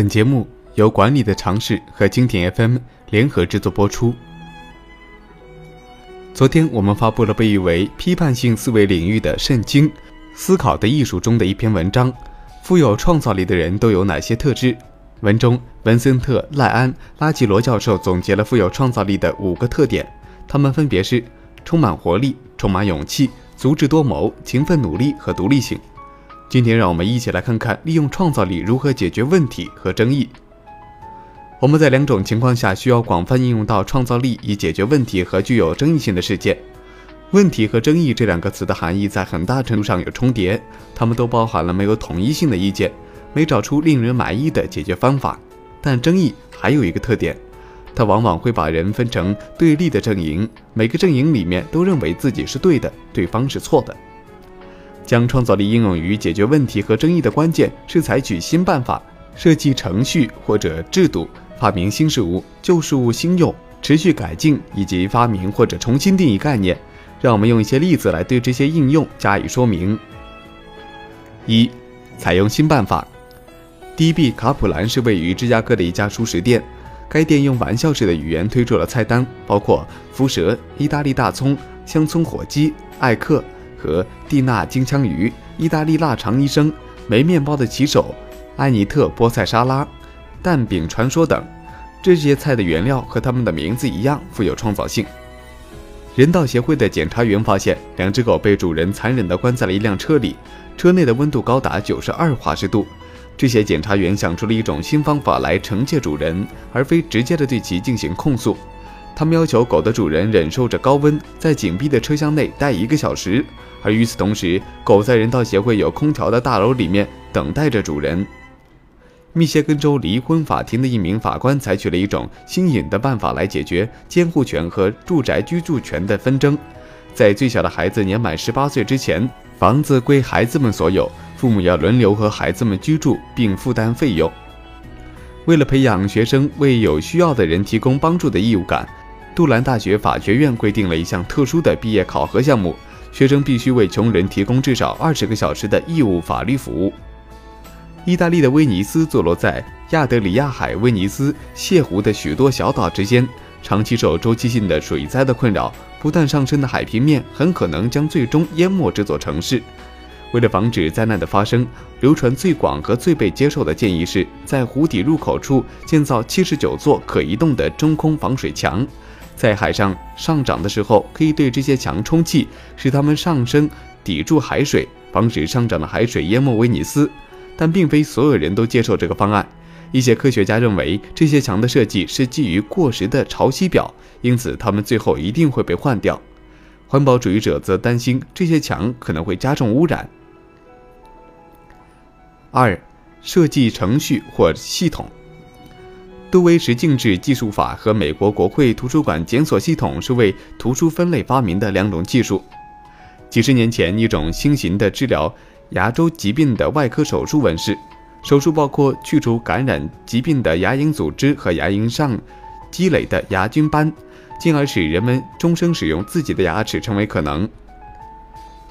本节目由管理的尝试和经典 FM 联合制作播出。昨天我们发布了被誉为批判性思维领域的《圣经：思考的艺术》中的一篇文章：富有创造力的人都有哪些特质？文中，文森特·赖安·拉吉罗教授总结了富有创造力的五个特点，他们分别是：充满活力、充满勇气、足智多谋、勤奋努力和独立性。今天，让我们一起来看看利用创造力如何解决问题和争议。我们在两种情况下需要广泛应用到创造力以解决问题和具有争议性的事件。问题和争议这两个词的含义在很大程度上有重叠，它们都包含了没有统一性的意见，没找出令人满意的解决方法。但争议还有一个特点，它往往会把人分成对立的阵营，每个阵营里面都认为自己是对的，对方是错的。将创造力应用于解决问题和争议的关键是采取新办法、设计程序或者制度、发明新事物、旧事物新用、持续改进以及发明或者重新定义概念。让我们用一些例子来对这些应用加以说明。一、采用新办法。D.B. 卡普兰是位于芝加哥的一家熟食店，该店用玩笑式的语言推出了菜单，包括福蛇、意大利大葱、香葱火鸡、艾克。和蒂娜金枪鱼、意大利腊肠医生、没面包的骑手、安妮特菠菜沙拉、蛋饼传说等，这些菜的原料和他们的名字一样富有创造性。人道协会的检查员发现，两只狗被主人残忍地关在了一辆车里，车内的温度高达九十二华氏度。这些检查员想出了一种新方法来惩戒主人，而非直接的对其进行控诉。他们要求狗的主人忍受着高温，在紧闭的车厢内待一个小时。而与此同时，狗在人道协会有空调的大楼里面等待着主人。密歇根州离婚法庭的一名法官采取了一种新颖的办法来解决监护权和住宅居住权的纷争。在最小的孩子年满十八岁之前，房子归孩子们所有，父母要轮流和孩子们居住并负担费用。为了培养学生为有需要的人提供帮助的义务感，杜兰大学法学院规定了一项特殊的毕业考核项目。学生必须为穷人提供至少二十个小时的义务法律服务。意大利的威尼斯坐落在亚得里亚海威尼斯泻湖的许多小岛之间，长期受周期性的水灾的困扰，不断上升的海平面很可能将最终淹没这座城市。为了防止灾难的发生，流传最广和最被接受的建议是在湖底入口处建造七十九座可移动的中空防水墙。在海上上涨的时候，可以对这些墙充气，使它们上升，抵住海水，防止上涨的海水淹没威尼斯。但并非所有人都接受这个方案。一些科学家认为，这些墙的设计是基于过时的潮汐表，因此它们最后一定会被换掉。环保主义者则担心这些墙可能会加重污染。二，设计程序或系统。杜威十进制计数法和美国国会图书馆检索系统是为图书分类发明的两种技术。几十年前，一种新型的治疗牙周疾病的外科手术问世。手术包括去除感染疾病的牙龈组织和牙龈上积累的牙菌斑，进而使人们终生使用自己的牙齿成为可能。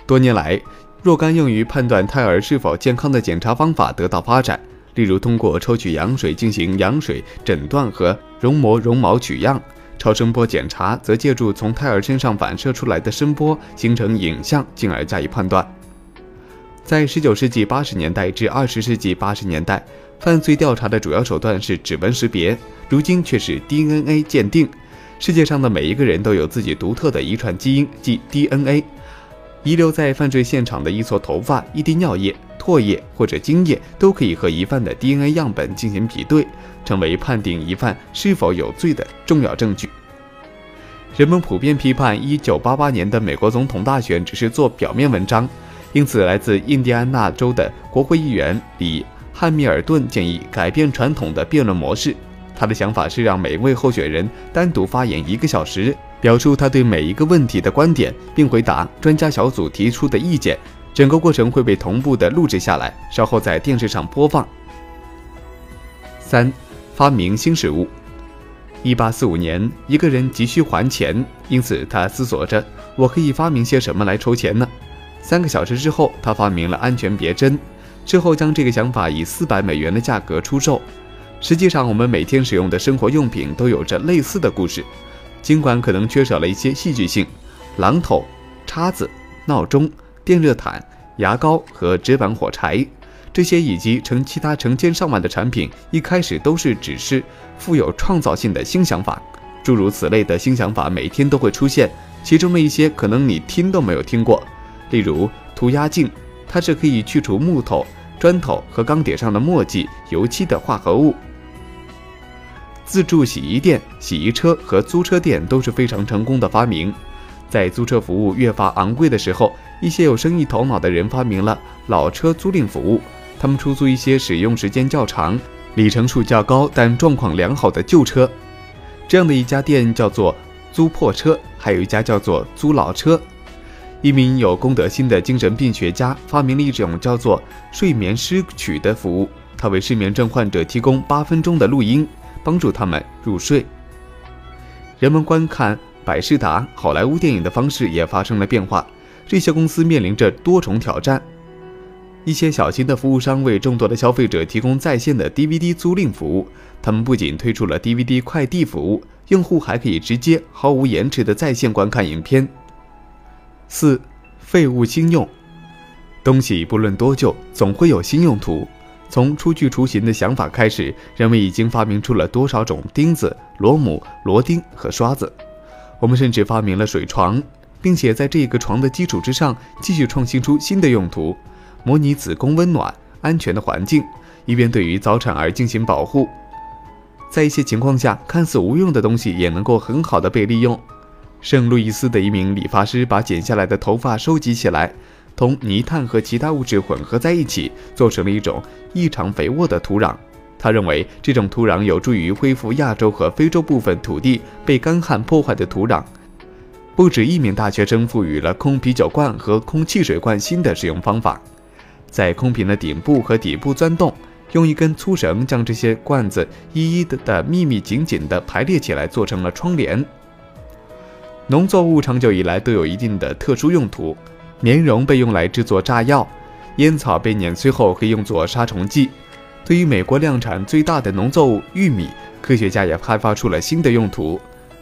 多年来，若干用于判断胎儿是否健康的检查方法得到发展。例如，通过抽取羊水进行羊水诊断和绒膜绒毛取样；超声波检查则借助从胎儿身上反射出来的声波形成影像，进而加以判断。在19世纪80年代至20世纪80年代，犯罪调查的主要手段是指纹识别，如今却是 DNA 鉴定。世界上的每一个人都有自己独特的遗传基因，即 DNA。遗留在犯罪现场的一撮头发、一滴尿液。唾液或者精液都可以和疑犯的 DNA 样本进行比对，成为判定疑犯是否有罪的重要证据。人们普遍批判1988年的美国总统大选只是做表面文章，因此来自印第安纳州的国会议员里汉密尔顿建议改变传统的辩论模式。他的想法是让每位候选人单独发言一个小时，表述他对每一个问题的观点，并回答专家小组提出的意见。整个过程会被同步的录制下来，稍后在电视上播放。三、发明新事物。一八四五年，一个人急需还钱，因此他思索着：我可以发明些什么来筹钱呢？三个小时之后，他发明了安全别针，之后将这个想法以四百美元的价格出售。实际上，我们每天使用的生活用品都有着类似的故事，尽管可能缺少了一些戏剧性。榔头、叉子、闹钟、电热毯、牙膏和纸板火柴，这些以及成其他成千上万的产品，一开始都是只是富有创造性的新想法。诸如此类的新想法每天都会出现，其中的一些可能你听都没有听过，例如涂鸦镜，它是可以去除木头、砖头和钢铁上的墨迹、油漆的化合物。自助洗衣店、洗衣车和租车店都是非常成功的发明。在租车服务越发昂贵的时候，一些有生意头脑的人发明了老车租赁服务。他们出租一些使用时间较长、里程数较高但状况良好的旧车。这样的一家店叫做租破车，还有一家叫做租老车。一名有公德心的精神病学家发明了一种叫做睡眠诗曲的服务，他为失眠症患者提供八分钟的录音。帮助他们入睡。人们观看百事达、好莱坞电影的方式也发生了变化。这些公司面临着多重挑战。一些小型的服务商为众多的消费者提供在线的 DVD 租赁服务。他们不仅推出了 DVD 快递服务，用户还可以直接、毫无延迟的在线观看影片。四、废物新用。东西不论多旧，总会有新用途。从初具雏形的想法开始，人们已经发明出了多少种钉子、螺母、螺钉和刷子。我们甚至发明了水床，并且在这个床的基础之上继续创新出新的用途，模拟子宫温暖、安全的环境，以便对于早产儿进行保护。在一些情况下，看似无用的东西也能够很好的被利用。圣路易斯的一名理发师把剪下来的头发收集起来。同泥炭和其他物质混合在一起，做成了一种异常肥沃的土壤。他认为这种土壤有助于恢复亚洲和非洲部分土地被干旱破坏的土壤。不止一名大学生赋予了空啤酒罐和空汽水罐新的使用方法，在空瓶的顶部和底部钻洞，用一根粗绳将这些罐子一一的的密密紧紧地排列起来，做成了窗帘。农作物长久以来都有一定的特殊用途。棉绒被用来制作炸药，烟草被碾碎后可以用作杀虫剂。对于美国量产最大的农作物玉米，科学家也开发出了新的用途：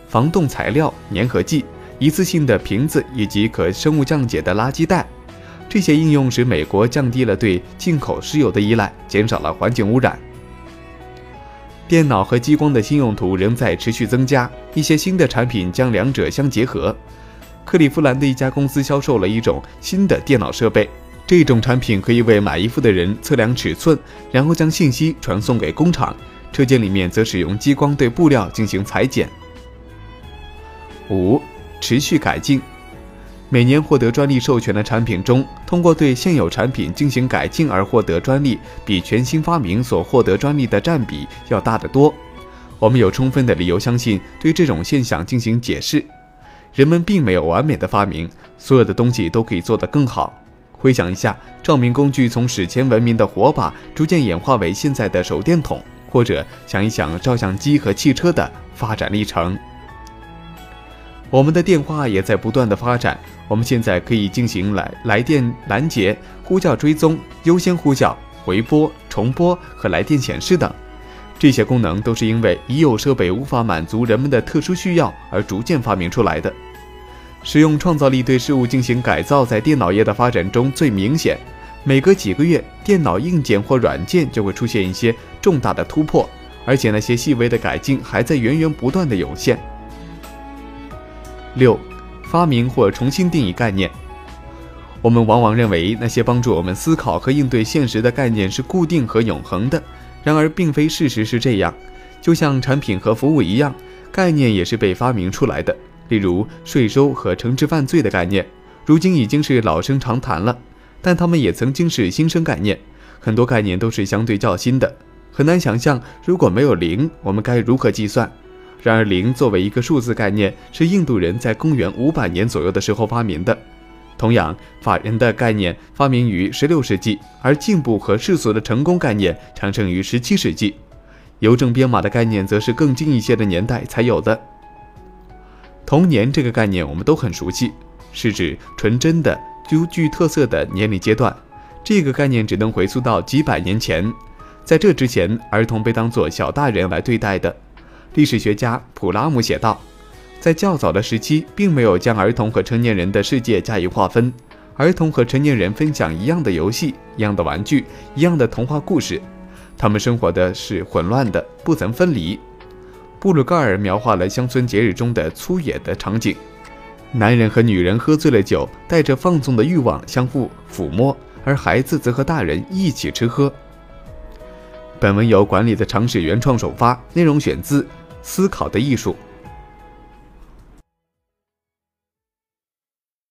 防冻材料、粘合剂、一次性的瓶子以及可生物降解的垃圾袋。这些应用使美国降低了对进口石油的依赖，减少了环境污染。电脑和激光的新用途仍在持续增加，一些新的产品将两者相结合。克利夫兰的一家公司销售了一种新的电脑设备，这种产品可以为买衣服的人测量尺寸，然后将信息传送给工厂。车间里面则使用激光对布料进行裁剪。五、持续改进。每年获得专利授权的产品中，通过对现有产品进行改进而获得专利，比全新发明所获得专利的占比要大得多。我们有充分的理由相信，对这种现象进行解释。人们并没有完美的发明，所有的东西都可以做得更好。回想一下，照明工具从史前文明的火把逐渐演化为现在的手电筒，或者想一想照相机和汽车的发展历程。我们的电话也在不断的发展，我们现在可以进行来来电拦截、呼叫追踪、优先呼叫、回拨、重拨和来电显示等。这些功能都是因为已有设备无法满足人们的特殊需要而逐渐发明出来的。使用创造力对事物进行改造，在电脑业的发展中最明显。每隔几个月，电脑硬件或软件就会出现一些重大的突破，而且那些细微的改进还在源源不断的涌现。六，发明或重新定义概念。我们往往认为那些帮助我们思考和应对现实的概念是固定和永恒的。然而，并非事实是这样。就像产品和服务一样，概念也是被发明出来的。例如，税收和惩治犯罪的概念，如今已经是老生常谈了。但它们也曾经是新生概念。很多概念都是相对较新的。很难想象，如果没有零，我们该如何计算？然而，零作为一个数字概念，是印度人在公元五百年左右的时候发明的。同样，法人的概念发明于16世纪，而进步和世俗的成功概念产生于17世纪。邮政编码的概念则是更近一些的年代才有的。童年这个概念我们都很熟悉，是指纯真的、具具特色的年龄阶段。这个概念只能回溯到几百年前，在这之前，儿童被当作小大人来对待的。历史学家普拉姆写道，在较早的时期，并没有将儿童和成年人的世界加以划分。儿童和成年人分享一样的游戏、一样的玩具、一样的童话故事，他们生活的是混乱的，不曾分离。布鲁盖尔描画了乡村节日中的粗野的场景：男人和女人喝醉了酒，带着放纵的欲望相互抚摸，而孩子则和大人一起吃喝。本文由管理的常识原创首发，内容选自《思考的艺术》。